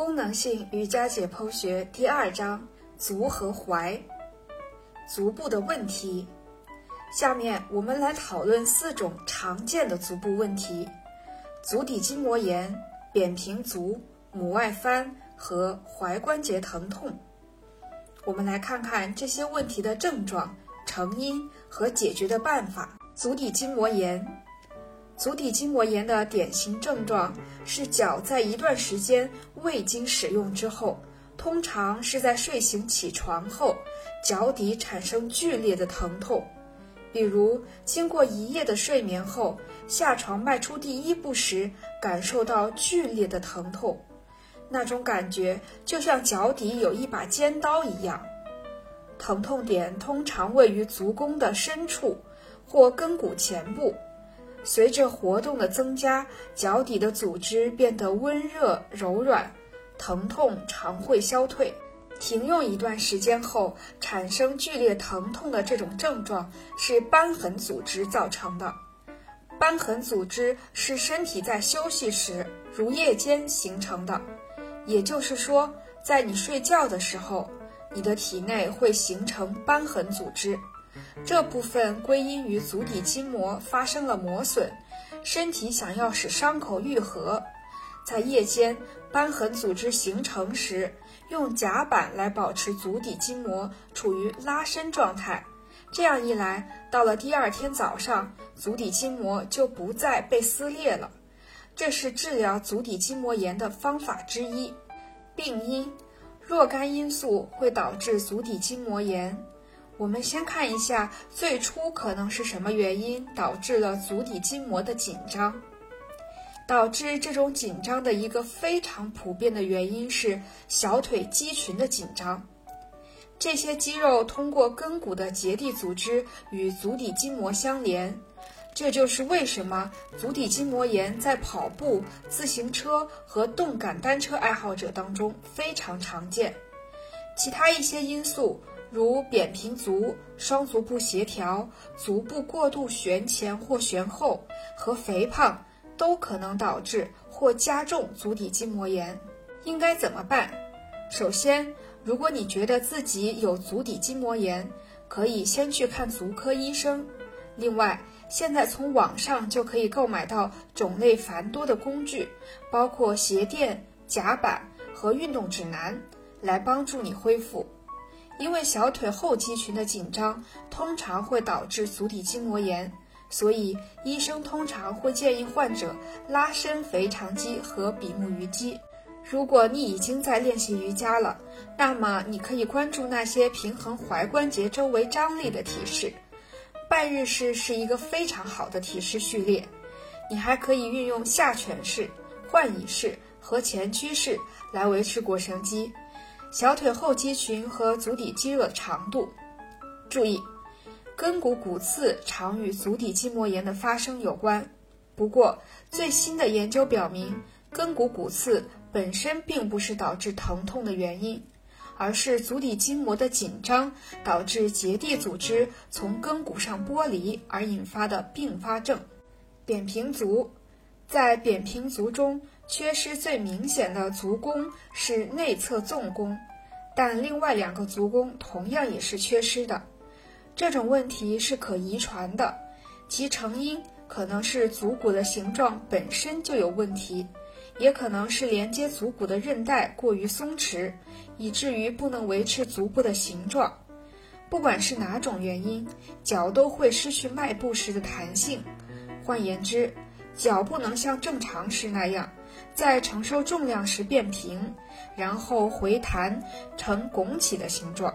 功能性瑜伽解剖学第二章：足和踝，足部的问题。下面我们来讨论四种常见的足部问题：足底筋膜炎、扁平足、拇外翻和踝关节疼痛。我们来看看这些问题的症状、成因和解决的办法。足底筋膜炎。足底筋膜炎的典型症状是脚在一段时间未经使用之后，通常是在睡醒起床后，脚底产生剧烈的疼痛。比如，经过一夜的睡眠后，下床迈出第一步时，感受到剧烈的疼痛，那种感觉就像脚底有一把尖刀一样。疼痛点通常位于足弓的深处或跟骨前部。随着活动的增加，脚底的组织变得温热柔软，疼痛常会消退。停用一段时间后产生剧烈疼痛的这种症状是瘢痕组织造成的。瘢痕组织是身体在休息时如夜间形成的，也就是说，在你睡觉的时候，你的体内会形成瘢痕组织。这部分归因于足底筋膜发生了磨损，身体想要使伤口愈合，在夜间瘢痕组织形成时，用夹板来保持足底筋膜处于拉伸状态。这样一来，到了第二天早上，足底筋膜就不再被撕裂了。这是治疗足底筋膜炎的方法之一。病因：若干因素会导致足底筋膜炎。我们先看一下最初可能是什么原因导致了足底筋膜的紧张。导致这种紧张的一个非常普遍的原因是小腿肌群的紧张。这些肌肉通过跟骨的结缔组织与足底筋膜相连，这就是为什么足底筋膜炎在跑步、自行车和动感单车爱好者当中非常常见。其他一些因素。如扁平足、双足不协调、足部过度旋前或旋后和肥胖，都可能导致或加重足底筋膜炎。应该怎么办？首先，如果你觉得自己有足底筋膜炎，可以先去看足科医生。另外，现在从网上就可以购买到种类繁多的工具，包括鞋垫、夹板和运动指南，来帮助你恢复。因为小腿后肌群的紧张通常会导致足底筋膜炎，所以医生通常会建议患者拉伸腓肠肌和比目鱼肌。如果你已经在练习瑜伽了，那么你可以关注那些平衡踝关节周围张力的体式。半日式是一个非常好的体式序列。你还可以运用下犬式、换椅式和前屈式来维持腘绳肌。小腿后肌群和足底肌肉的长度。注意，跟骨骨刺常与足底筋膜炎的发生有关。不过，最新的研究表明，跟骨骨刺本身并不是导致疼痛的原因，而是足底筋膜的紧张导致结缔组织从跟骨上剥离而引发的并发症。扁平足，在扁平足中。缺失最明显的足弓是内侧纵弓，但另外两个足弓同样也是缺失的。这种问题是可遗传的，其成因可能是足骨的形状本身就有问题，也可能是连接足骨的韧带过于松弛，以至于不能维持足部的形状。不管是哪种原因，脚都会失去迈步时的弹性。换言之，脚不能像正常时那样。在承受重量时变平，然后回弹成拱起的形状。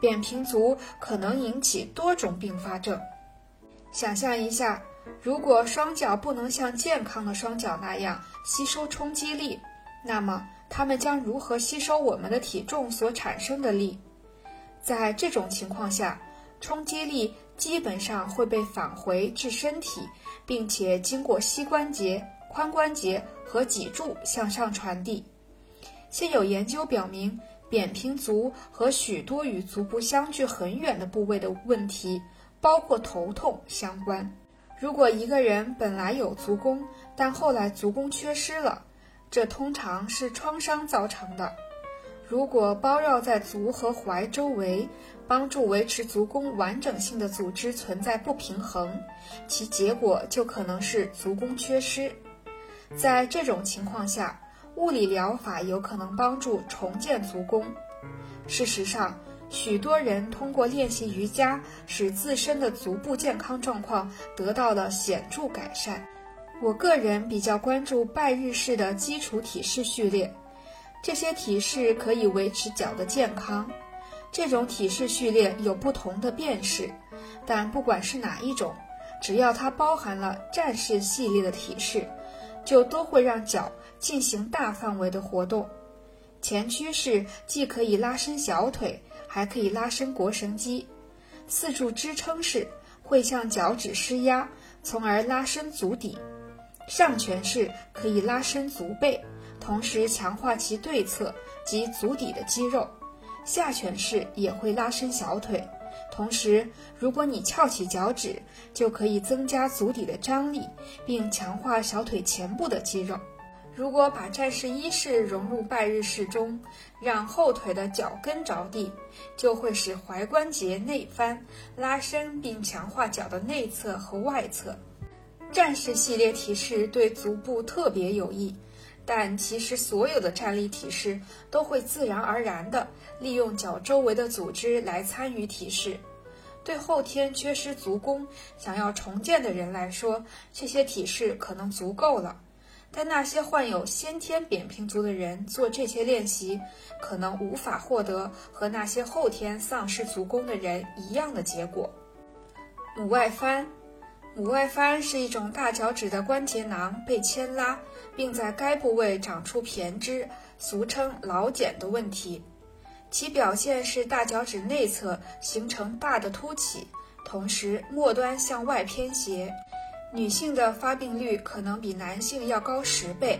扁平足可能引起多种并发症。想象一下，如果双脚不能像健康的双脚那样吸收冲击力，那么它们将如何吸收我们的体重所产生的力？在这种情况下，冲击力基本上会被返回至身体，并且经过膝关节。髋关节和脊柱向上传递。现有研究表明，扁平足和许多与足部相距很远的部位的问题，包括头痛相关。如果一个人本来有足弓，但后来足弓缺失了，这通常是创伤造成的。如果包绕在足和踝周围，帮助维持足弓完整性的组织存在不平衡，其结果就可能是足弓缺失。在这种情况下，物理疗法有可能帮助重建足弓。事实上，许多人通过练习瑜伽，使自身的足部健康状况得到了显著改善。我个人比较关注拜日式的基础体式序列。这些体式可以维持脚的健康。这种体式序列有不同的变式，但不管是哪一种，只要它包含了战士系列的体式，就都会让脚进行大范围的活动。前屈式既可以拉伸小腿，还可以拉伸腘绳肌。四柱支撑式会向脚趾施压，从而拉伸足底。上拳式可以拉伸足背。同时强化其对侧及足底的肌肉，下犬式也会拉伸小腿。同时，如果你翘起脚趾，就可以增加足底的张力，并强化小腿前部的肌肉。如果把战士一式融入拜日式中，让后腿的脚跟着地，就会使踝关节内翻，拉伸并强化脚的内侧和外侧。战士系列体式对足部特别有益。但其实，所有的站立体式都会自然而然地利用脚周围的组织来参与体式。对后天缺失足弓、想要重建的人来说，这些体式可能足够了。但那些患有先天扁平足的人做这些练习，可能无法获得和那些后天丧失足弓的人一样的结果。拇外翻。拇外翻是一种大脚趾的关节囊被牵拉，并在该部位长出胼胝，俗称老茧的问题。其表现是大脚趾内侧形成大的凸起，同时末端向外偏斜。女性的发病率可能比男性要高十倍，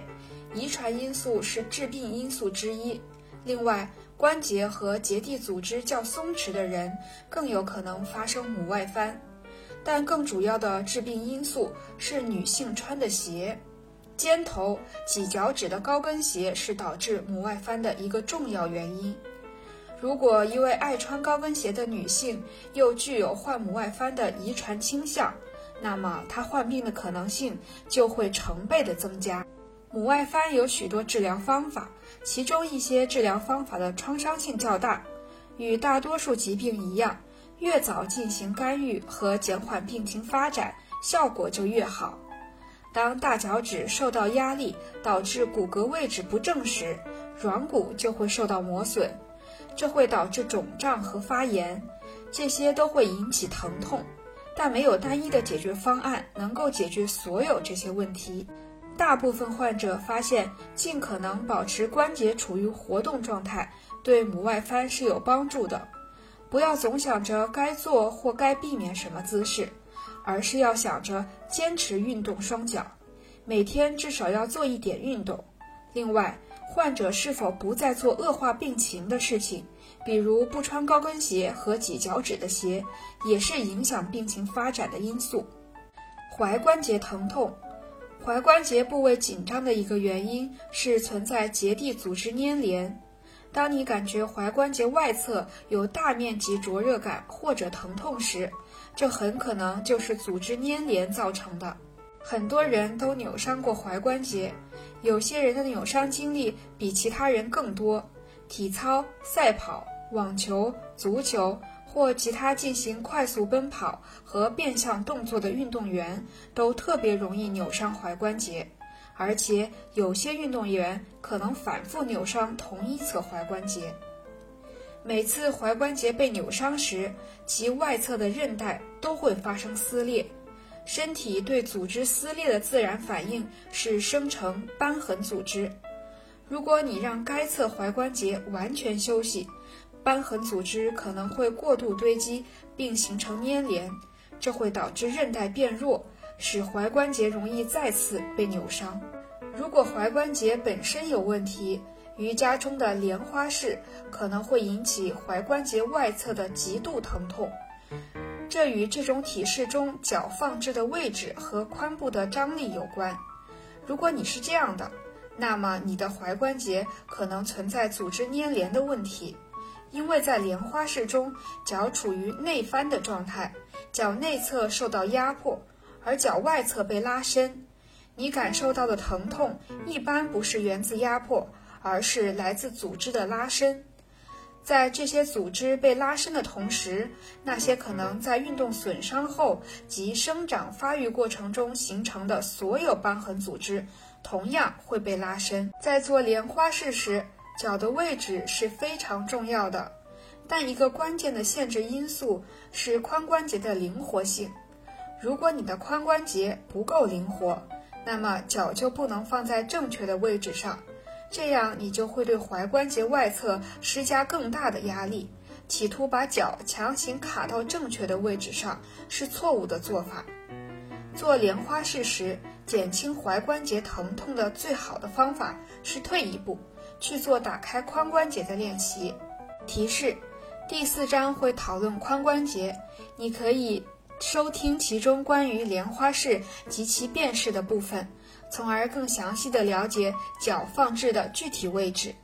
遗传因素是致病因素之一。另外，关节和结缔组织较松弛的人更有可能发生母外翻。但更主要的致病因素是女性穿的鞋，尖头挤脚趾的高跟鞋是导致母外翻的一个重要原因。如果一位爱穿高跟鞋的女性又具有患母外翻的遗传倾向，那么她患病的可能性就会成倍的增加。母外翻有许多治疗方法，其中一些治疗方法的创伤性较大，与大多数疾病一样。越早进行干预和减缓病情发展，效果就越好。当大脚趾受到压力，导致骨骼位置不正时，软骨就会受到磨损，这会导致肿胀和发炎，这些都会引起疼痛。但没有单一的解决方案能够解决所有这些问题。大部分患者发现，尽可能保持关节处于活动状态，对拇外翻是有帮助的。不要总想着该做或该避免什么姿势，而是要想着坚持运动双脚，每天至少要做一点运动。另外，患者是否不再做恶化病情的事情，比如不穿高跟鞋和挤脚趾的鞋，也是影响病情发展的因素。踝关节疼痛，踝关节部位紧张的一个原因是存在结缔组织粘连。当你感觉踝关节外侧有大面积灼热感或者疼痛时，这很可能就是组织粘连造成的。很多人都扭伤过踝关节，有些人的扭伤经历比其他人更多。体操、赛跑、网球、足球或其他进行快速奔跑和变向动作的运动员都特别容易扭伤踝关节。而且有些运动员可能反复扭伤同一侧踝关节。每次踝关节被扭伤时，其外侧的韧带都会发生撕裂。身体对组织撕裂的自然反应是生成瘢痕组织。如果你让该侧踝关节完全休息，瘢痕组织可能会过度堆积并形成粘连，这会导致韧带变弱。使踝关节容易再次被扭伤。如果踝关节本身有问题，瑜伽中的莲花式可能会引起踝关节外侧的极度疼痛。这与这种体式中脚放置的位置和髋部的张力有关。如果你是这样的，那么你的踝关节可能存在组织粘连的问题，因为在莲花式中，脚处于内翻的状态，脚内侧受到压迫，而脚外侧被拉伸。你感受到的疼痛一般不是源自压迫，而是来自组织的拉伸。在这些组织被拉伸的同时，那些可能在运动损伤后及生长发育过程中形成的所有瘢痕组织。同样会被拉伸。在做莲花式时，脚的位置是非常重要的，但一个关键的限制因素是髋关节的灵活性。如果你的髋关节不够灵活，那么脚就不能放在正确的位置上，这样你就会对踝关节外侧施加更大的压力，企图把脚强行卡到正确的位置上是错误的做法。做莲花式时。减轻踝关节疼痛的最好的方法是退一步去做打开髋关节的练习。提示：第四章会讨论髋关节，你可以收听其中关于莲花式及其变式的部分，从而更详细的了解脚放置的具体位置。